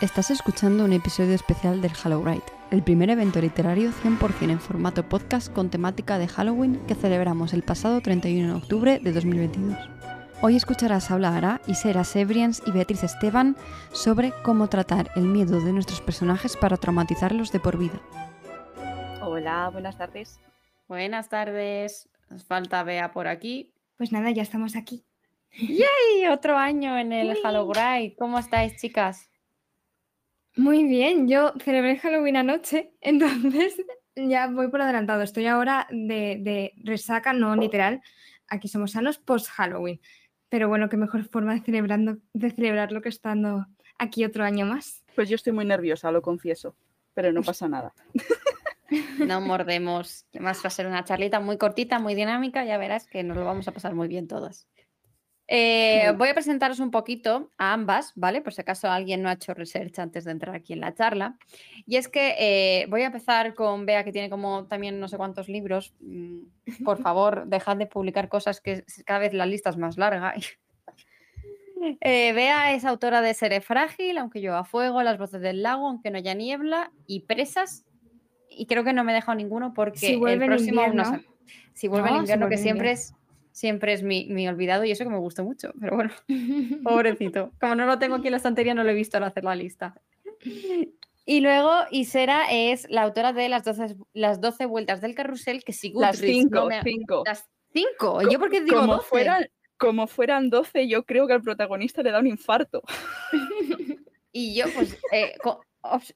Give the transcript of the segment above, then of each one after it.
Estás escuchando un episodio especial del Halloween, el primer evento literario 100% en formato podcast con temática de Halloween que celebramos el pasado 31 de octubre de 2022. Hoy escucharás hablar a Isera Sebrians y Beatriz Esteban sobre cómo tratar el miedo de nuestros personajes para traumatizarlos de por vida. Hola, buenas tardes. Buenas tardes. Nos falta Bea por aquí. Pues nada, ya estamos aquí. ¡Yay! Otro año en el Halloween. ¿Cómo estáis, chicas? Muy bien, yo celebré Halloween anoche, entonces ya voy por adelantado. Estoy ahora de, resaca, no literal. Aquí somos sanos post-Halloween. Pero bueno, qué mejor forma de, celebrando, de celebrarlo que estando aquí otro año más. Pues yo estoy muy nerviosa, lo confieso, pero no pasa nada. No mordemos. Además va a ser una charlita muy cortita, muy dinámica, ya verás que nos lo vamos a pasar muy bien todas. Eh, voy a presentaros un poquito a ambas, ¿vale? Por si acaso alguien no ha hecho research antes de entrar aquí en la charla. Y es que eh, voy a empezar con Bea, que tiene como también no sé cuántos libros. Mm, por favor, dejad de publicar cosas que cada vez la lista es más larga. Eh, Bea es autora de Seré Frágil, aunque yo a fuego, Las voces del lago, aunque no haya niebla, y Presas. Y creo que no me he dejado ninguno porque el próximo no Si vuelve el invierno, que siempre es siempre es mi, olvidado y eso que me gustó mucho, pero bueno, pobrecito. Como no lo tengo aquí en la estantería, no lo he visto al hacer la lista. Y luego Isera es la autora de las 12, las 12 vueltas del carrusel que sigo Las 5, cinco. Las 5. ¿Yo porque digo como Fueran, como fueran 12, yo creo que al protagonista le da un infarto. y yo, pues, eh,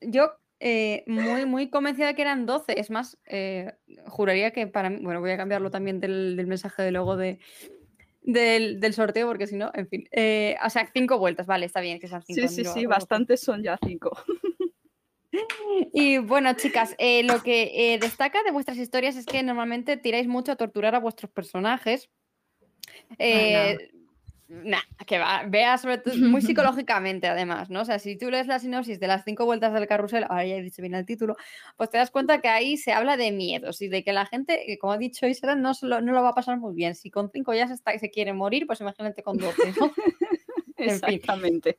yo eh, muy, muy convencida de que eran 12. Es más, eh, juraría que para mí, bueno, voy a cambiarlo también del, mensaje de logo de, del, sorteo, porque si no, en fin. Eh, o sea, cinco vueltas, vale, está bien que sean cinco. Sí, sí, sí, bastantes son ya cinco. Y bueno, chicas, lo que destaca de vuestras historias es que normalmente tiráis mucho a torturar a vuestros personajes. Nah, que va, vea sobre todo, muy psicológicamente además, ¿no? O sea, si tú lees la sinopsis de las cinco vueltas del carrusel, ahora ya he dicho bien el título, pues te das cuenta que ahí se habla de miedos y de que la gente, como ha dicho Isra, no, no lo va a pasar muy bien. Si con cinco ya se, está, se quiere morir, pues imagínate con doce, ¿no? Exactamente.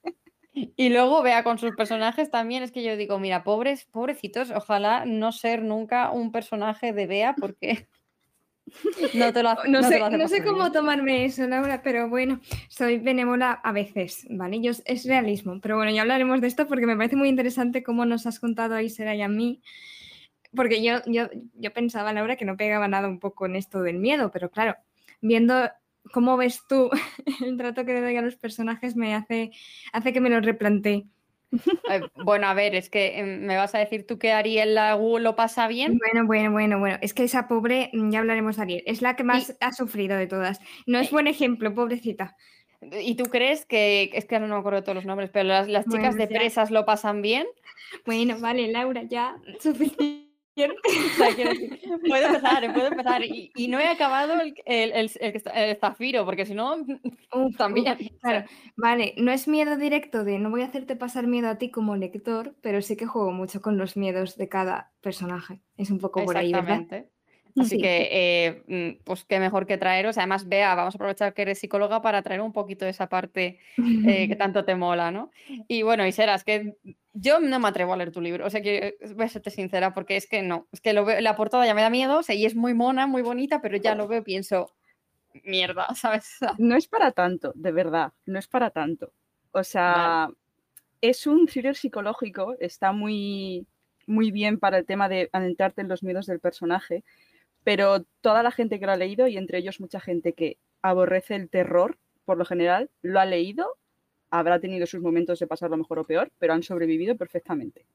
Y luego vea con sus personajes también, es que yo digo, mira, pobres, pobrecitos, ojalá no ser nunca un personaje de Bea, porque no, te lo, no, sé, no sé cómo tomarme eso, Laura, pero bueno, soy benévola a veces, ¿vale? Yo, es realismo, pero bueno, ya hablaremos de esto porque me parece muy interesante cómo nos has contado a Isera y a mí, porque yo, yo, yo pensaba, Laura, que no pegaba nada un poco en esto del miedo, pero claro, viendo cómo ves tú el trato que le doy a los personajes me hace, hace que me lo replantee. Eh, bueno, a ver, es que em, me vas a decir tú que Ariel lo pasa bien. Bueno, bueno, bueno, bueno. Es que esa pobre, mm, ya hablaremos de Ariel, es la que más ha sufrido de todas. No es buen ejemplo, pobrecita. ¿Y tú crees que, es que no me acuerdo de todos los nombres, pero las, chicas de presas lo pasan bien? Bueno, vale, Laura, ya, suficiente. puedo empezar, puedo empezar. Y, no he acabado el, el, el, zafiro, porque si no, también. claro. Vale, no es miedo directo de no voy a hacerte pasar miedo a ti como lector, pero sí que juego mucho con los miedos de cada personaje. Es un poco por ahí, ¿verdad? Así que, eh, mm, pues qué mejor que traeros. Además, vea, vamos a aprovechar que eres psicóloga para traer un poquito de esa parte eh, que tanto te mola, ¿no? Y bueno, y serás que yo no me atrevo a leer tu libro, o sea que voy a serte sincera, porque es que no, es que lo veo, la portada ya me da miedo, o sea, y es muy mona, muy bonita, pero ya lo veo y pienso, mierda, ¿sabes? No es para tanto, de verdad, no es para tanto. O sea, es un thriller psicológico, está muy, muy bien para el tema de adentrarte en los miedos del personaje, pero toda la gente que lo ha leído, y entre ellos mucha gente que aborrece el terror, por lo general, lo ha leído habrá tenido sus momentos de pasarlo mejor o peor, pero han sobrevivido perfectamente.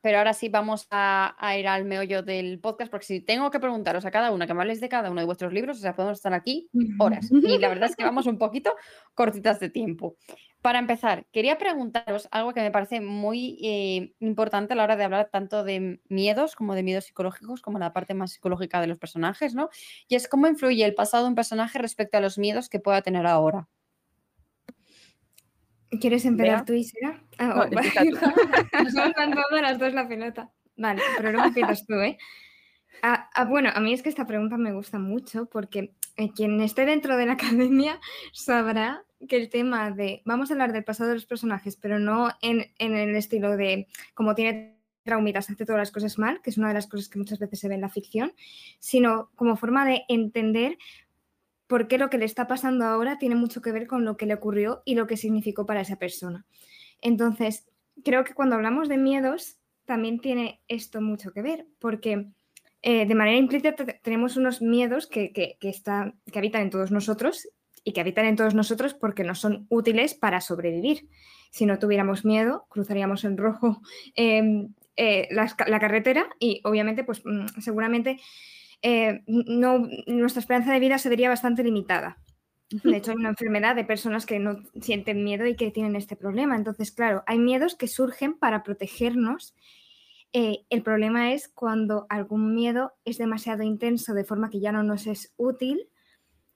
Pero ahora sí vamos a, ir al meollo del podcast, porque si tengo que preguntaros a cada una que me hables de cada uno de vuestros libros, o sea, podemos estar aquí horas. Y la verdad es que vamos un poquito cortitas de tiempo. Para empezar, quería preguntaros algo que me parece muy eh, importante a la hora de hablar tanto de miedos como de miedos psicológicos, como la parte más psicológica de los personajes, ¿no? Y es cómo influye el pasado de un personaje respecto a los miedos que pueda tener ahora. ¿Quieres empezar tú, Isera? Ah, oh, Nos vamos las dos la pelota. Vale, pero luego empiezas tú, ¿eh? Ah, ah, bueno, a mí es que esta pregunta me gusta mucho porque eh, quien esté dentro de la academia sabrá que el tema de, vamos a hablar del pasado de los personajes, pero no en, el estilo de como tiene traumitas, hace todas las cosas mal, que es una de las cosas que muchas veces se ve en la ficción, sino como forma de entender por qué lo que le está pasando ahora tiene mucho que ver con lo que le ocurrió y lo que significó para esa persona. Entonces, creo que cuando hablamos de miedos, también tiene esto mucho que ver, porque eh, de manera implícita tenemos unos miedos que, que, que habitan en todos nosotros y que habitan en todos nosotros porque no son útiles para sobrevivir. Si no tuviéramos miedo, cruzaríamos en rojo em, eh, la, carretera y obviamente, pues mm, seguramente eh, no, nuestra esperanza de vida se vería bastante limitada. De hecho, hay una enfermedad de personas que no sienten miedo y que tienen este problema. Entonces, claro, hay miedos que surgen para protegernos. Eh, el problema es cuando algún miedo es demasiado intenso de forma que ya no nos es útil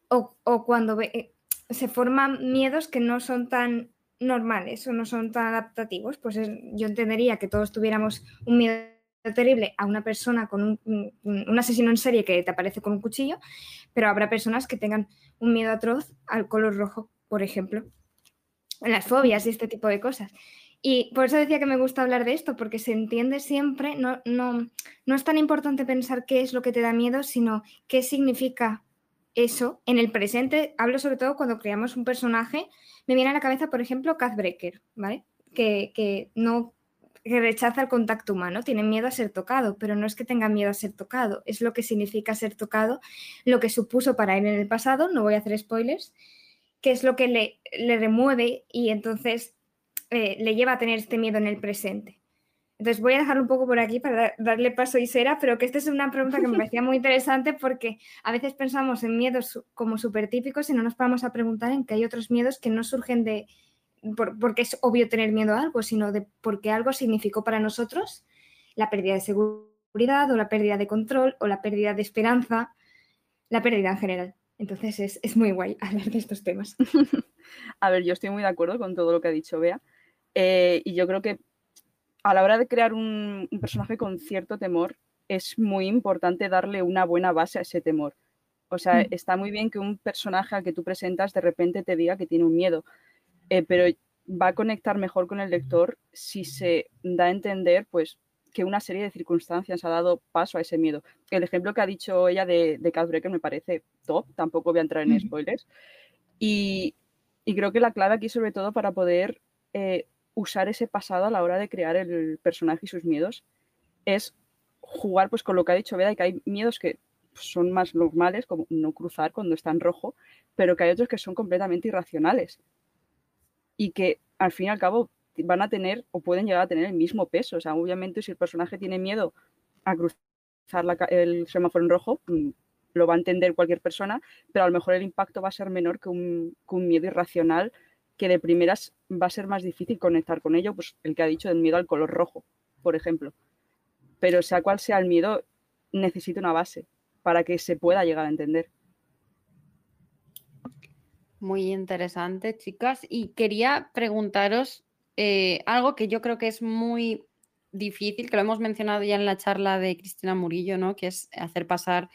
o, cuando eh, se forman miedos que no son tan normales o no son tan adaptativos. Pues yo entendería que todos tuviéramos un miedo terrible a una persona con un, asesino en serie que te aparece con un cuchillo, pero habrá personas que tengan un miedo atroz al color rojo, por ejemplo, las fobias y este tipo de cosas. Y por eso decía que me gusta hablar de esto, porque se entiende siempre, no, no, no es tan importante pensar qué es lo que te da miedo, sino qué significa eso en el presente. Hablo sobre todo cuando creamos un personaje. Me viene a la cabeza, por ejemplo, Breaker, ¿vale? Que, que no que rechaza el contacto humano, tiene miedo a ser tocado, pero no es que tenga miedo a ser tocado, es lo que significa ser tocado, lo que supuso para él en el pasado, no voy a hacer spoilers, que es lo que le, le remueve y entonces eh, le lleva a tener este miedo en el presente. Entonces voy a dejarlo un poco por aquí para darle paso a Isera, pero que esta es una pregunta que me parecía muy interesante porque a veces pensamos en miedos como súper típicos y no nos vamos a preguntar en que hay otros miedos que no surgen de, porque es obvio tener miedo a algo, sino de porque algo significó para nosotros la pérdida de seguridad o la pérdida de control o la pérdida de esperanza, la pérdida en general. Entonces es, muy guay hablar de estos temas. a ver, yo estoy muy de acuerdo con todo lo que ha dicho Bea. Eh, y yo creo que a la hora de crear un, personaje con cierto temor, es muy importante darle una buena base a ese temor. O sea, mm. está muy bien que un personaje al que tú presentas de repente te diga que tiene un miedo, eh, pero va a conectar mejor con el lector si se da a entender pues, que una serie de circunstancias ha dado paso a ese miedo. El ejemplo que ha dicho ella de, de Breaker me parece top, tampoco voy a entrar en spoilers. Y, creo que la clave aquí, sobre todo, para poder eh, usar ese pasado a la hora de crear el personaje y sus miedos, es jugar pues, con lo que ha dicho Veda, que hay miedos que son más normales, como no cruzar cuando está en rojo, pero que hay otros que son completamente irracionales y que al fin y al cabo van a tener o pueden llegar a tener el mismo peso. O sea, obviamente si el personaje tiene miedo a cruzar el semáforo en rojo, mm, lo va a entender cualquier persona, pero a lo mejor el impacto va a ser menor que un, miedo irracional que de primeras va a ser más difícil conectar con ello, pues el que ha dicho del miedo al color rojo, por ejemplo. Pero sea cual sea el miedo, necesita una base para que se pueda llegar a entender. Muy interesante, chicas. Y quería preguntaros eh, algo que yo creo que es muy difícil, que lo hemos mencionado ya en la charla de Cristina Murillo, ¿no? Que es hacer pasar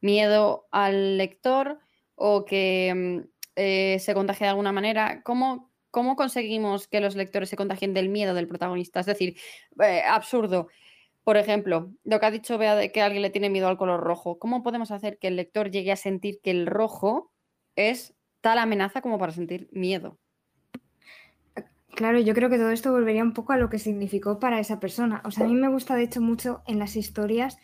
miedo al lector o que mm, eh, se contagie de alguna manera. ¿Cómo, ¿Cómo conseguimos que los lectores se contagien del miedo del protagonista? Es decir, eh, absurdo. Por ejemplo, lo que ha dicho Bea de que alguien le tiene miedo al color rojo. ¿Cómo podemos hacer que el lector llegue a sentir que el rojo es tal amenaza como para sentir miedo. Claro, yo creo que todo esto volvería un poco a lo que significó para esa persona. O sea, a mí me gusta de hecho mucho en las historias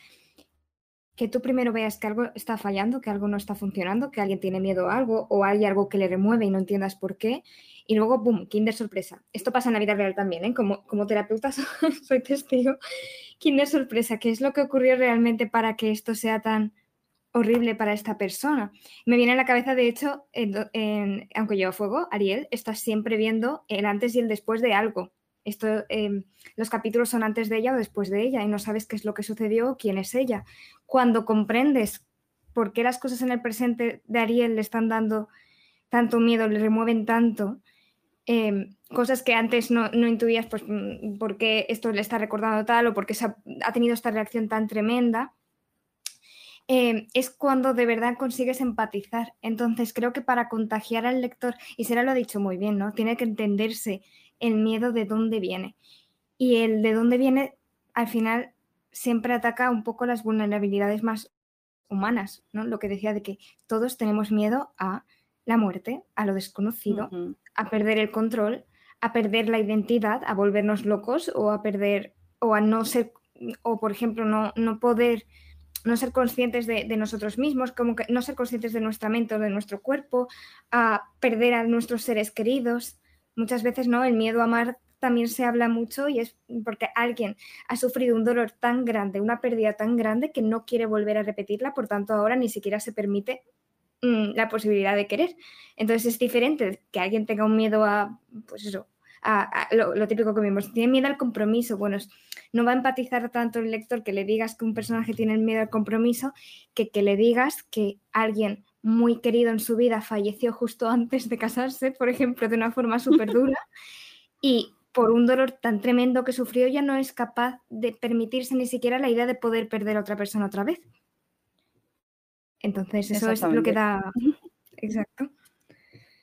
que tú primero veas que algo está fallando, que algo no está funcionando, que alguien tiene miedo a algo o hay algo que le remueve y no entiendas por qué. Y luego, ¡pum!, Kinder sorpresa. Esto pasa en la vida real también, ¿eh? Como, como terapeuta soy testigo. Kinder sorpresa, ¿qué es lo que ocurrió realmente para que esto sea tan horrible para esta persona. Me viene a la cabeza, de hecho, aunque lleva fuego, Ariel, estás siempre viendo el antes y el después de algo. Esto, em, los capítulos son antes de ella o después de ella y no sabes qué es lo que sucedió o quién es ella. Cuando comprendes por qué las cosas en el presente de Ariel le están dando tanto miedo, le remueven tanto, em, cosas que antes no, intuías, pues mm, por qué esto le está recordando tal o por qué ha tenido esta reacción tan tremenda, eh, es cuando de verdad consigues empatizar. Entonces creo que para contagiar al lector, y Sera lo ha dicho muy bien, ¿no? Tiene que entenderse el miedo de dónde viene. Y el de dónde viene, al final, siempre ataca un poco las vulnerabilidades más humanas, ¿no? Lo que decía de que todos tenemos miedo a la muerte, a lo desconocido, a perder el control, a perder la identidad, a volvernos locos o a perder, o a no ser, o por ejemplo, no, no poder, no ser conscientes de, nosotros mismos, como que no ser conscientes de nuestra mente o de nuestro cuerpo, a perder a nuestros seres queridos. Muchas veces, ¿no? El miedo a amar también se habla mucho y es porque alguien ha sufrido un dolor tan grande, una pérdida tan grande que no quiere volver a repetirla, por tanto ahora ni siquiera se permite mm, la posibilidad de querer. Entonces es diferente que alguien tenga un miedo a, pues eso, a, lo, típico que vimos, tiene miedo al compromiso. Bueno, no va a empatizar tanto el lector que le digas que un personaje tiene miedo al compromiso que que le digas que alguien muy querido en su vida falleció justo antes de casarse, por ejemplo, de una forma súper dura. y por un dolor tan tremendo que sufrió, ya no es capaz de permitirse ni siquiera la idea de poder perder a otra persona otra vez. Entonces, eso es lo que da. Exacto.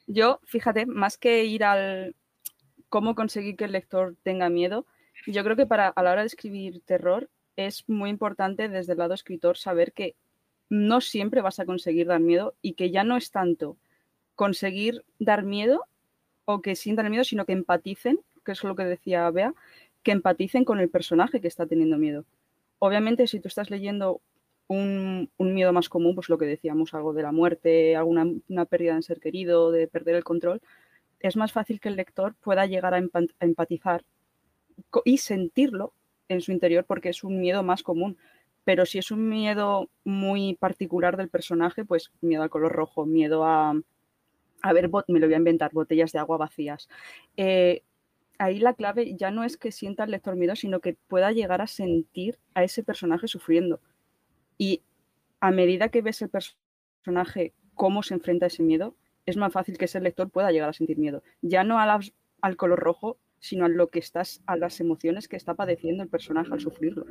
Yo, fíjate, más que ir al cómo conseguir que el lector tenga miedo, yo creo que para a la hora de escribir terror es muy importante desde el lado escritor saber que no siempre vas a conseguir dar miedo y que ya no es tanto conseguir dar miedo o que sientan el miedo, sino que empaticen que es lo que decía Bea, que empaticen con el personaje que está teniendo miedo. Obviamente, si tú estás leyendo un, miedo más común, pues lo que decíamos, algo de la muerte, alguna una pérdida en ser querido, de perder el control, es más fácil que el lector pueda llegar a, empatizar y sentirlo en su interior porque es un miedo más común. Pero si es un miedo muy particular del personaje, pues miedo al color rojo, miedo a, a ver, me lo voy a inventar, botellas de agua vacías. Eh, ahí la clave ya no es que sienta el lector miedo, sino que pueda llegar a sentir a ese personaje sufriendo. Y a medida que ves el personaje cómo se enfrenta a ese miedo, es más fácil que ese lector pueda llegar a sentir miedo. Ya no al color rojo, sino a lo que estás, a las emociones que está padeciendo el personaje al sufrirlo.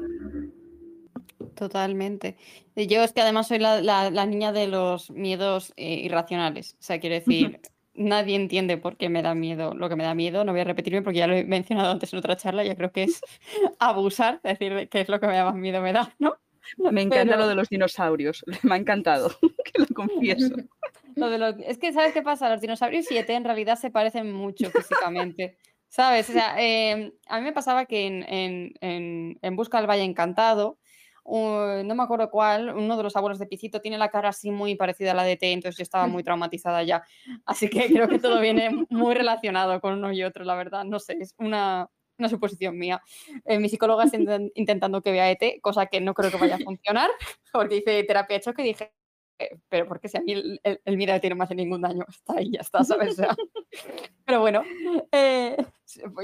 Totalmente. Yo es que además soy la, niña de los miedos eh, irracionales. O sea, quiero decir, nadie entiende por qué me da miedo lo que me da miedo. No voy a repetirme porque ya lo he mencionado antes en otra charla. Yo creo que es abusar, decir qué es lo que me da más miedo me da, ¿no? Me encanta lo de los dinosaurios. Me ha encantado, que lo confieso. Es que, ¿sabes qué pasa? Los dinosaurios y ET en realidad se parecen mucho físicamente. ¿Sabes? O sea, em, a mí me pasaba que en, en, en Busca del Valle Encantado, no me acuerdo cuál, uno de los abuelos de Picito tiene la cara así muy parecida a la de T, entonces yo estaba muy traumatizada ya. Así que creo que todo viene muy relacionado con uno y otro, la verdad. No sé, es una, una suposición mía. Eh, mi psicóloga está intentando que vea ET, cosa que no creo que vaya a funcionar, porque dice terapia hecho que dije, eh, pero porque si a mí el, el, tiene más de ningún daño, está ahí, ya está, ¿sabes? pero bueno, eh,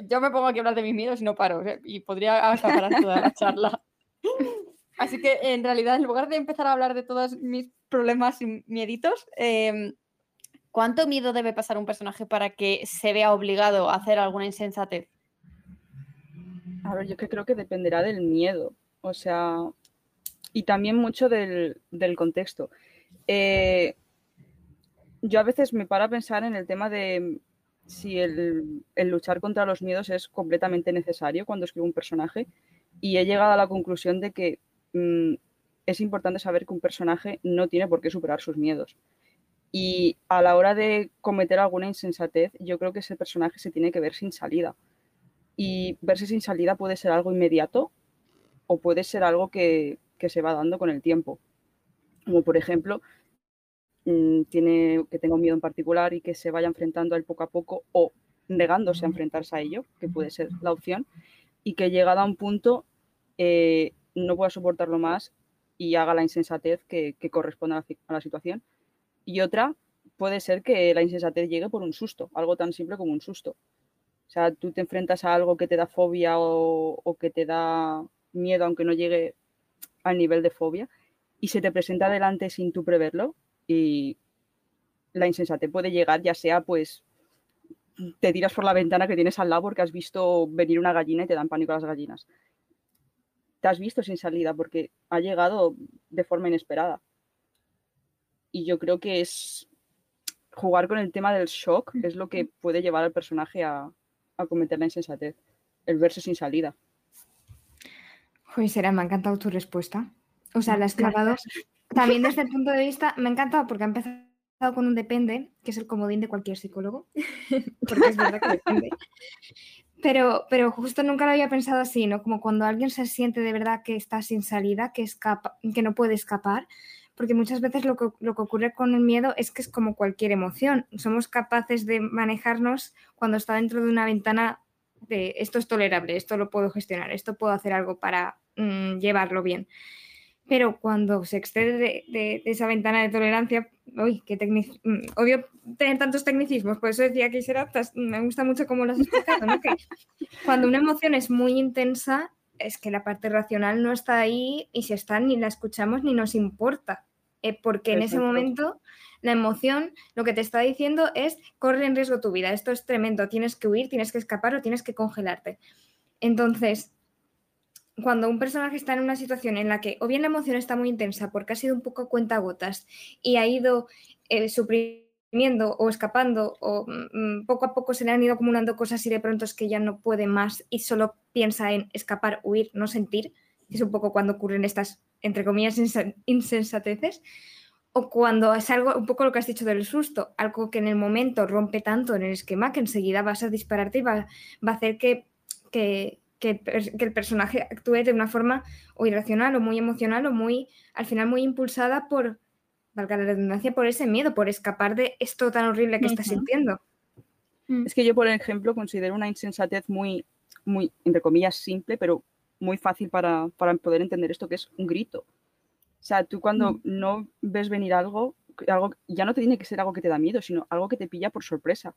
yo me pongo aquí a hablar de mis miedos y no paro, y podría acabar toda la charla. Así que en realidad, en lugar de empezar a hablar de todos mis problemas y mieditos, em, ¿cuánto miedo debe pasar un personaje para que se vea obligado a hacer alguna insensatez? Yo creo que dependerá del miedo, o sea, y también mucho del, contexto. Eh, yo a veces me paro a pensar en el tema de si el, el, luchar contra los miedos es completamente necesario cuando escribo un personaje y he llegado a la conclusión de que Mm, es importante saber que un personaje no tiene por qué superar sus miedos. Y a la hora de cometer alguna insensatez, yo creo que ese personaje se tiene que ver sin salida. Y verse sin salida puede ser algo inmediato o puede ser algo que, se va dando con el tiempo. Como por ejemplo, mm, tiene, que tenga un miedo en particular y que se vaya enfrentando a él poco a poco o negándose a enfrentarse a ello, que puede ser la opción, y que llegada a un punto eh, no pueda soportarlo más y haga la insensatez que, corresponde a la, situación. Y otra puede ser que la insensatez llegue por un susto, algo tan simple como un susto. O sea, tú te enfrentas a algo que te da fobia o, que te da miedo, aunque no llegue al nivel de fobia, y se te presenta adelante sin tú preverlo, y la insensatez puede llegar, ya sea pues te tiras por la ventana que tienes al lado porque has visto venir una gallina y te dan pánico a las gallinas te has visto sin salida porque ha llegado de forma inesperada. Y yo creo que es jugar con el tema del shock es lo que puede llevar al personaje a, cometer la insensatez, el verse sin salida. Joder, será, me ha encantado tu respuesta. O sea, la has clavado. También desde el punto de vista, me ha encantado porque ha empezado con un depende, que es el comodín de cualquier psicólogo, porque es verdad que depende. Pero, pero justo nunca lo había pensado así, ¿no? Como cuando alguien se siente de verdad que está sin salida, que, escapa, que no puede escapar, porque muchas veces lo que, lo que ocurre con el miedo es que es como cualquier emoción. Somos capaces de manejarnos cuando está dentro de una ventana de esto es tolerable, esto lo puedo gestionar, esto puedo hacer algo para mm, llevarlo bien. Pero cuando se excede de, esa ventana de tolerancia, uy, qué mm, odio tener tantos tecnicismos, por eso decía que será, me gusta mucho cómo lo has explicado, ¿no? que cuando una emoción es muy intensa, es que la parte racional no está ahí y si está ni la escuchamos ni nos importa, eh, porque en ese momento la emoción lo que te está diciendo es corre en riesgo tu vida, esto es tremendo, tienes que huir, tienes que escapar o tienes que congelarte. Entonces, cuando un personaje está en una situación en la que o bien la emoción está muy intensa porque ha sido un poco cuentagotas y ha ido eh, suprimiendo o escapando o mm, mm, poco a poco se le han ido acumulando cosas y de pronto es que ya no puede más y solo piensa en escapar, huir, no sentir, es un poco cuando ocurren estas, entre comillas, insensateces, o cuando es algo, un poco lo que has dicho del susto, algo que en el momento rompe tanto en el esquema que enseguida vas a dispararte y va, va a hacer que, que que, el personaje actúe de una forma o irracional o muy emocional o muy, al final, muy impulsada por, valga la redundancia, por ese miedo, por escapar de esto tan horrible que está sintiendo. Mm. Es que yo, por ejemplo, considero una insensatez muy, muy, entre comillas, simple, pero muy fácil para, poder entender esto, que es un grito. O sea, tú cuando mm. no ves venir algo, algo, ya no te tiene que ser algo que te da miedo, sino algo que te pilla por sorpresa.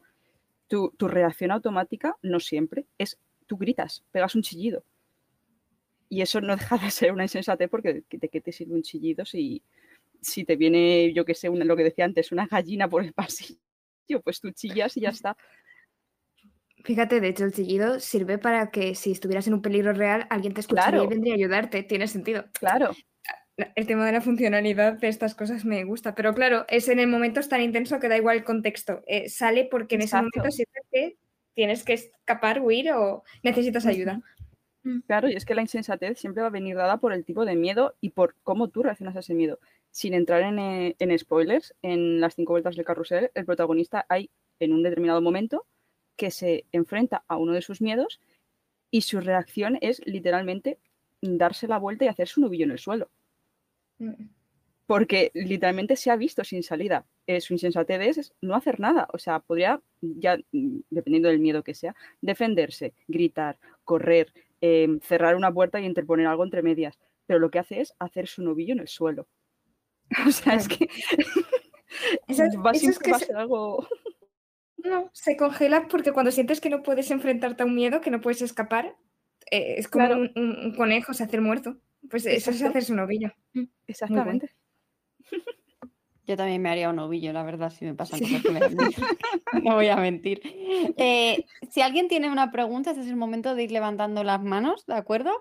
Tu, tu reacción automática, no siempre, es tú gritas, pegas un chillido. Y eso no deja de ser una insensatez porque de qué te sirve un chillido si, si te viene, yo que sé, lo que decía antes, una gallina por el pasillo, pues tú chillas y ya está. Fíjate, de hecho, el chillido sirve para que si estuvieras en un peligro real, alguien te escucharía y vendría a ayudarte. Tiene sentido. Claro. El tema de la funcionalidad de estas cosas me gusta, pero claro, es en el momento tan intenso que da igual el contexto. Eh, sale porque en ese momento sirve que tienes que escapar, huir o necesitas ayuda. Claro, y es que la insensatez siempre va a venir dada por el tipo de miedo y por cómo tú reaccionas a ese miedo. Sin entrar en, eh, spoilers, en las cinco vueltas del carrusel, el protagonista hay en un determinado momento que se enfrenta a uno de sus miedos y su reacción es literalmente darse la vuelta y hacerse un nubillo en el suelo. Mm porque literalmente se ha visto sin salida. Eh, su insensatez es no hacer nada. O sea, podría, ya mm, dependiendo del miedo que sea, defenderse, gritar, correr, em, cerrar una puerta y interponer algo entre medias. Pero lo que hace es hacer su novillo en el suelo. O sea, es que eso, va, es que ser algo... No, se congela porque cuando sientes que no puedes enfrentarte a un miedo, que no puedes escapar, eh, es como un, conejo se hace muerto. Pues eso es hacer su novillo. Exactamente. Yo también me haría un ovillo, la verdad, si me pasan cosas que me dan No voy a mentir. Eh, si alguien tiene una pregunta, este es el momento de ir levantando las manos, ¿de acuerdo?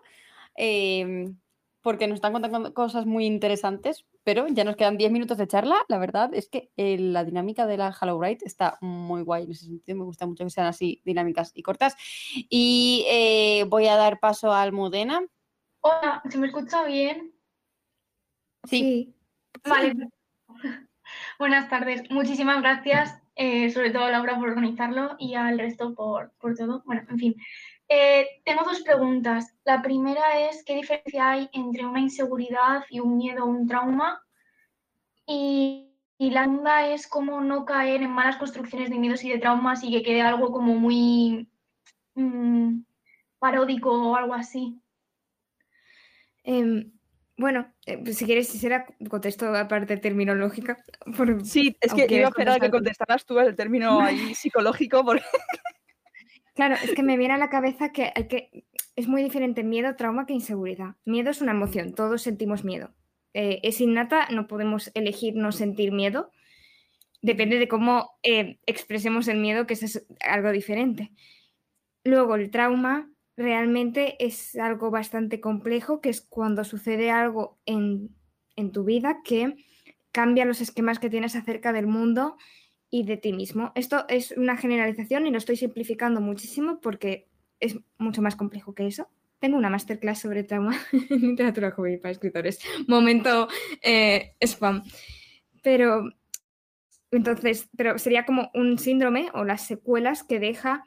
Em, porque nos están contando cosas muy interesantes, pero ya nos quedan 10 minutos de charla. La verdad es que eh, la dinámica de la Hello está muy guay en ese sentido. Me gusta mucho que sean así dinámicas y cortas. Y eh, voy a dar paso a Almudena. Hola, ¿se me escucha bien? sí. Vale. Buenas tardes. Muchísimas gracias, eh, sobre todo a Laura por organizarlo y al resto por, todo. Bueno, en fin. Eh, tengo dos preguntas. La primera es, ¿qué diferencia hay entre una inseguridad y un miedo o un trauma? Y, la segunda es cómo no caer en malas construcciones de miedos y de traumas y que quede algo como muy mm, paródico o algo así. Em, bueno, eh, pues si quieres, si será contesto aparte terminológica. sí, es que iba a esperar a que contestaras tú el término ahí psicológico. Claro, es que me viene a la cabeza que, que es muy diferente miedo, trauma que inseguridad. Miedo es una emoción, todos sentimos miedo. Eh, es innata, no podemos elegir no sentir miedo. Depende de cómo eh, expresemos el miedo, que es algo diferente. Luego el trauma realmente es algo bastante complejo, que es cuando sucede algo en, en tu vida que cambia los esquemas que tienes acerca del mundo y de ti mismo. Esto es una generalización y lo estoy simplificando muchísimo porque es mucho más complejo que eso. Tengo una masterclass sobre trauma en literatura juvenil para escritores. Momento eh, spam. Pero entonces, pero sería como un síndrome o las secuelas que deja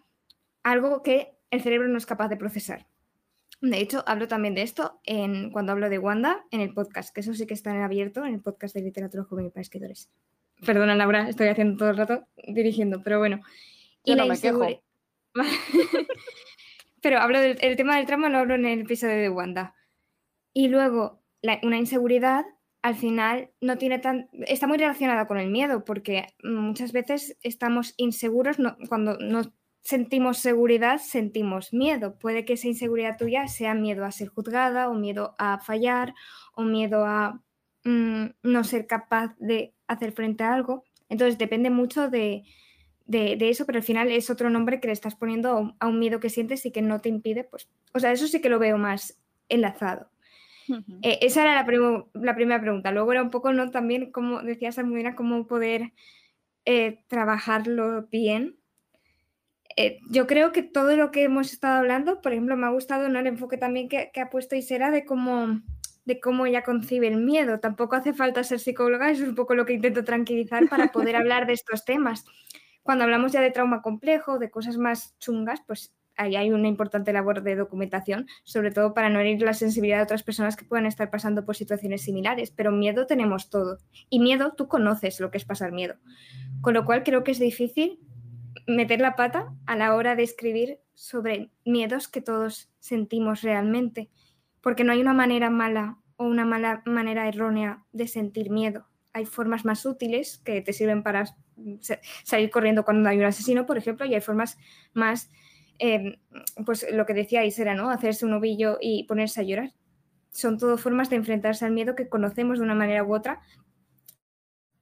algo que el cerebro no es capaz de procesar. De hecho, hablo también de esto en, cuando hablo de Wanda en el podcast, que eso sí que está en abierto en el podcast de literatura juvenil para escritores. Perdona, Laura, estoy haciendo todo el rato dirigiendo, pero bueno. y no me quejo. pero hablo del el tema del trauma, lo hablo en el episodio de Wanda. Y luego, una inseguridad al final no tiene tan está muy relacionada con el miedo porque muchas veces estamos inseguros cuando no sentimos seguridad sentimos miedo puede que esa inseguridad tuya sea miedo a ser juzgada o miedo a fallar o miedo a mm, no ser capaz de hacer frente a algo entonces depende mucho de, de, eso pero al final es otro nombre que le estás poniendo a un miedo que sientes y que no te impide pues o sea eso sí que lo veo más enlazado eh, esa era la, primera pregunta. Luego era un poco, ¿no? También, como decía Salmudina, cómo poder eh, trabajarlo bien. Eh, yo creo que todo lo que hemos estado hablando, por ejemplo, me ha gustado ¿no? el enfoque también que, ha puesto Isera de cómo, de cómo ella concibe el miedo. Tampoco hace falta ser psicóloga, eso es un poco lo que intento tranquilizar para poder hablar de estos temas. Cuando hablamos ya de trauma complejo, de cosas más chungas, pues ahí hay una importante labor de documentación, sobre todo para no herir la sensibilidad de otras personas que puedan estar pasando por situaciones similares. Pero miedo tenemos todo. Y miedo, tú conoces lo que es pasar miedo. Con lo cual creo que es difícil meter la pata a la hora de escribir sobre miedos que todos sentimos realmente. Porque no hay una manera mala o una mala manera errónea de sentir miedo. Hay formas más útiles que te sirven para salir corriendo cuando hay un asesino, por ejemplo, y hay formas más Em, pues lo que decíais era, ¿no? Hacerse un ovillo y ponerse a llorar. Son todo formas de enfrentarse al miedo que conocemos de una manera u otra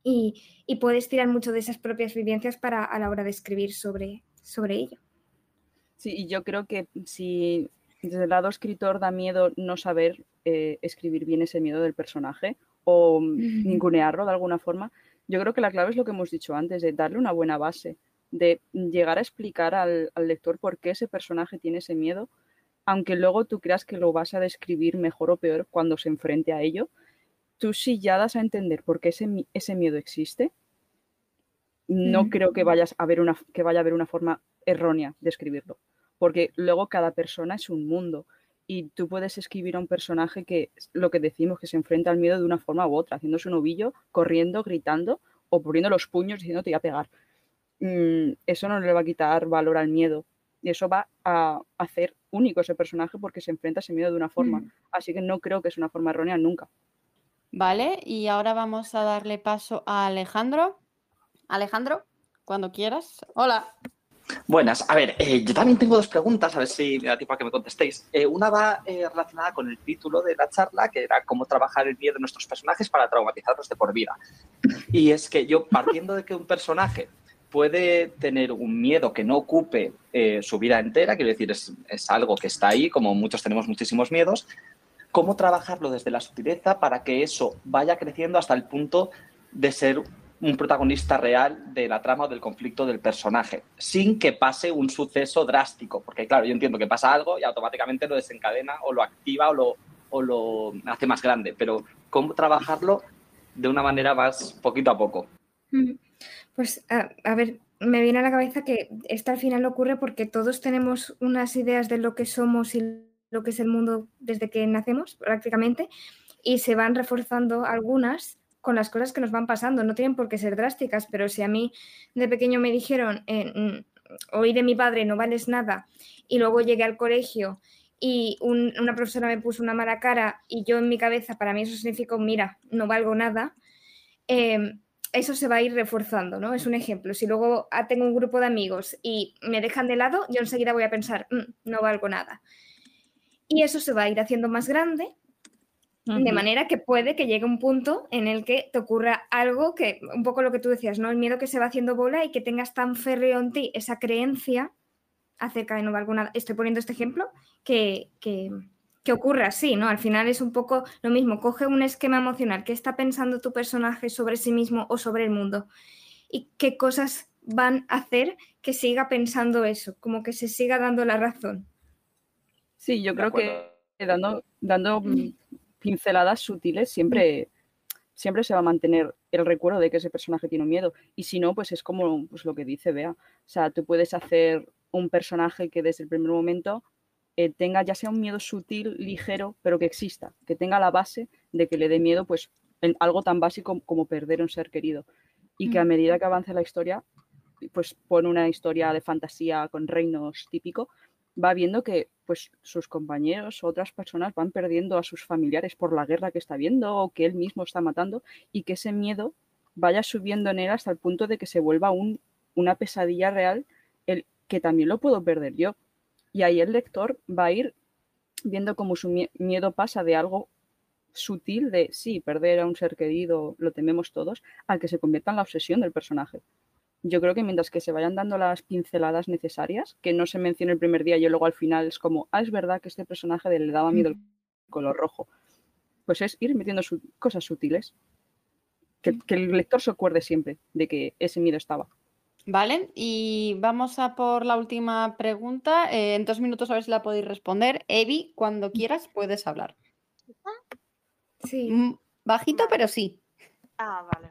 y, puedes tirar mucho de esas propias vivencias para a la hora de escribir sobre, sobre ello. Sí, y yo creo que si desde el lado escritor da miedo no saber eh, escribir bien ese miedo del personaje o ningunearlo de alguna forma, yo creo que la clave es lo que hemos dicho antes, de darle una buena base de llegar a explicar al, lector por qué ese personaje tiene ese miedo, aunque luego tú creas que lo vas a describir mejor o peor cuando se enfrente a ello, tú sí ya das a entender por qué ese, ese miedo existe, no creo que, vayas a ver una, que vaya a haber una forma errónea de escribirlo, porque luego cada persona es un mundo y tú puedes escribir a un personaje que lo que decimos, que se enfrenta al miedo de una forma u otra, haciéndose un ovillo, corriendo, gritando o poniendo los puños diciendo te voy a pegar. Mm, eso no le va a quitar valor al miedo. Y eso va a hacer único ese personaje porque se enfrenta a ese miedo de una forma. Mm. Así que no creo que es una forma errónea nunca. Vale, y ahora vamos a darle paso a Alejandro. Alejandro, cuando quieras. Hola. Buenas. A ver, eh, yo también tengo dos preguntas, a ver si me da tiempo a que me contestéis. Eh, una va eh, relacionada con el título de la charla, que era cómo trabajar el miedo de nuestros personajes para traumatizarlos de por vida. Y es que yo, partiendo de que un personaje puede tener un miedo que no ocupe eh, su vida entera, quiero decir, es, algo que está ahí, como muchos tenemos muchísimos miedos, cómo trabajarlo desde la sutileza para que eso vaya creciendo hasta el punto de ser un protagonista real de la trama o del conflicto del personaje, sin que pase un suceso drástico, porque claro, yo entiendo que pasa algo y automáticamente lo desencadena o lo activa o lo, o lo hace más grande, pero cómo trabajarlo de una manera más poquito a poco. Mm. Pues a, ver, me viene a la cabeza que esto al final ocurre porque todos tenemos unas ideas de lo que somos y lo que es el mundo desde que nacemos prácticamente y se van reforzando algunas con las cosas que nos van pasando. No tienen por qué ser drásticas, pero si a mí de pequeño me dijeron, eh, mm, oí de mi padre, no vales nada, y luego llegué al colegio y una profesora me puso una mala cara y yo en mi cabeza, para mí eso significó, mira, no valgo nada, eh, eso se va a ir reforzando, ¿no? Es un ejemplo. Si luego ah, tengo un grupo de amigos y me dejan de lado, yo enseguida voy a pensar, mm, no valgo nada. Y eso se va a ir haciendo más grande, de manera que puede que llegue un punto en el que te ocurra algo que, un poco lo que tú decías, ¿no? El miedo que se va haciendo bola y que tengas tan férreo en ti esa creencia acerca de nuevo alguna, estoy poniendo este ejemplo, que, que, que ocurre así, ¿no? Al final es un poco lo mismo, coge un esquema emocional, ¿qué está pensando tu personaje sobre sí mismo o sobre el mundo? ¿Y qué cosas van a hacer que siga pensando eso, como que se siga dando la razón? Sí, yo creo que dando, dando pinceladas sutiles siempre, siempre se va a mantener el recuerdo de que ese personaje tiene miedo. Y si no, pues es como pues, lo que dice Bea. O sea, tú puedes hacer un personaje que desde el primer momento eh, tenga ya sea un miedo sutil, ligero, pero que exista, que tenga la base de que le dé miedo, pues en algo tan básico como perder un ser querido. Y que a medida que avance la historia, pues pone una historia de fantasía con reinos típico, va viendo que pues sus compañeros o otras personas van perdiendo a sus familiares por la guerra que está viendo o que él mismo está matando y que ese miedo vaya subiendo en él hasta el punto de que se vuelva un, una pesadilla real el que también lo puedo perder yo. Y ahí el lector va a ir viendo cómo su miedo pasa de algo sutil de sí, perder a un ser querido, lo tememos todos, al que se convierta en la obsesión del personaje. Yo creo que mientras que se vayan dando las pinceladas necesarias, que no se mencione el primer día y luego al final es como, ah, es verdad que este personaje le daba miedo el color rojo. Pues es ir metiendo cosas sutiles. Que, que el lector se acuerde siempre de que ese miedo estaba. Vale, y vamos a por la última pregunta. Eh, en dos minutos a ver si la podéis responder. Evi, cuando quieras puedes hablar. Sí. Mm, bajito, pero sí. Ah, vale.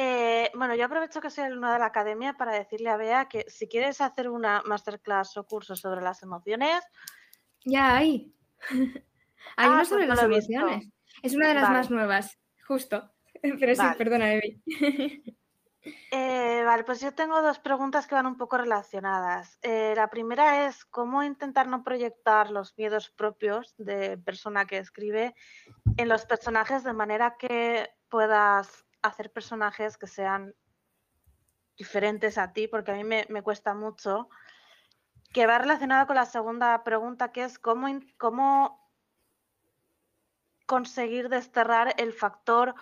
Eh, bueno, yo aprovecho que soy alumna de la academia para decirle a Bea que si quieres hacer una masterclass o curso sobre las emociones. Ya hay. hay uno ah, sobre pues las emociones. Es una de las más nuevas, justo. Pero sí, perdona, Evi. Eh, vale, pues yo tengo dos preguntas que van un poco relacionadas. Eh, la primera es cómo intentar no proyectar los miedos propios de persona que escribe en los personajes de manera que puedas hacer personajes que sean diferentes a ti, porque a mí me, cuesta mucho, que va relacionada con la segunda pregunta, que es cómo, cómo conseguir desterrar el factor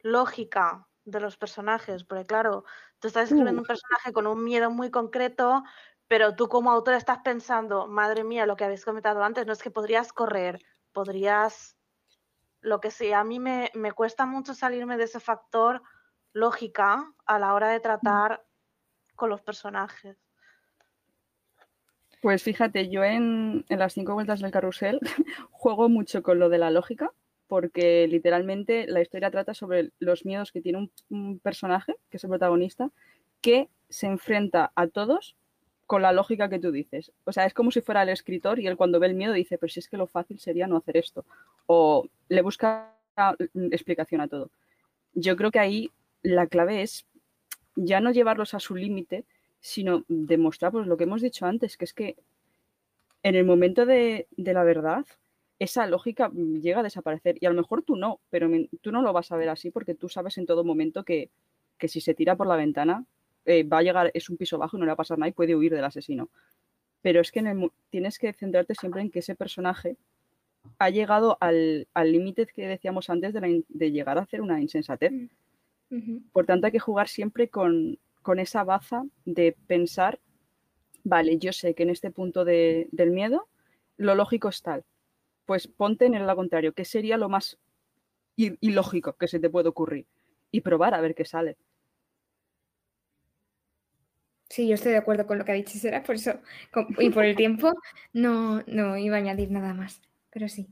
lógica de los personajes, porque claro, tú estás escribiendo un personaje con un miedo muy concreto, pero tú como autor estás pensando, madre mía, lo que habéis comentado antes, no es que podrías correr, podrías, lo que sea, a mí me, cuesta mucho salirme de ese factor lógica a la hora de tratar con los personajes. Pues fíjate, yo en, en las cinco vueltas del carrusel juego mucho con lo de la lógica, porque literalmente la historia trata sobre los miedos que tiene un, personaje, que es el protagonista, que se enfrenta a todos con la lógica que tú dices. O sea, es como si fuera el escritor y él cuando ve el miedo dice, pero si es que lo fácil sería no hacer esto. O le busca explicación a todo. Yo creo que ahí la clave es ya no llevarlos a su límite, sino demostrar pues, lo que hemos dicho antes, que es que en el momento de, la verdad, esa lógica llega a desaparecer. Y a lo mejor tú no, pero tú no lo vas a ver así porque tú sabes en todo momento que, si se tira por la ventana eh, va a llegar, es un piso bajo no le va a pasar nada y puede huir del asesino. Pero es que tienes que centrarte siempre en que ese personaje ha llegado al límite que decíamos antes de, llegar a hacer una insensatez. Mm, por tanto, hay que jugar siempre con, esa baza de pensar, vale, yo sé que en este punto del miedo lo lógico es tal, pues ponte en el lado contrario, que sería lo más ilógico que se te puede ocurrir y probar a ver qué sale. Sí, yo estoy de acuerdo con lo que ha dicho Sera, por eso, y por el tiempo, no, no iba a añadir nada más, pero sí.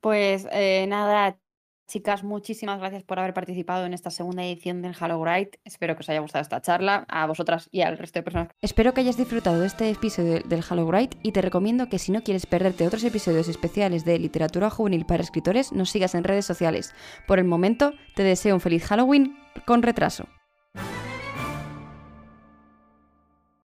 Pues eh, nada, Chicas, muchísimas gracias por haber participado en esta segunda edición del Halo Bright. Espero que os haya gustado esta charla, a vosotras y al resto de personas. Espero que hayas disfrutado de este episodio del Halo Bright y te recomiendo que si no quieres perderte otros episodios especiales de literatura juvenil para escritores, nos sigas en redes sociales. Por el momento, te deseo un feliz Halloween con retraso.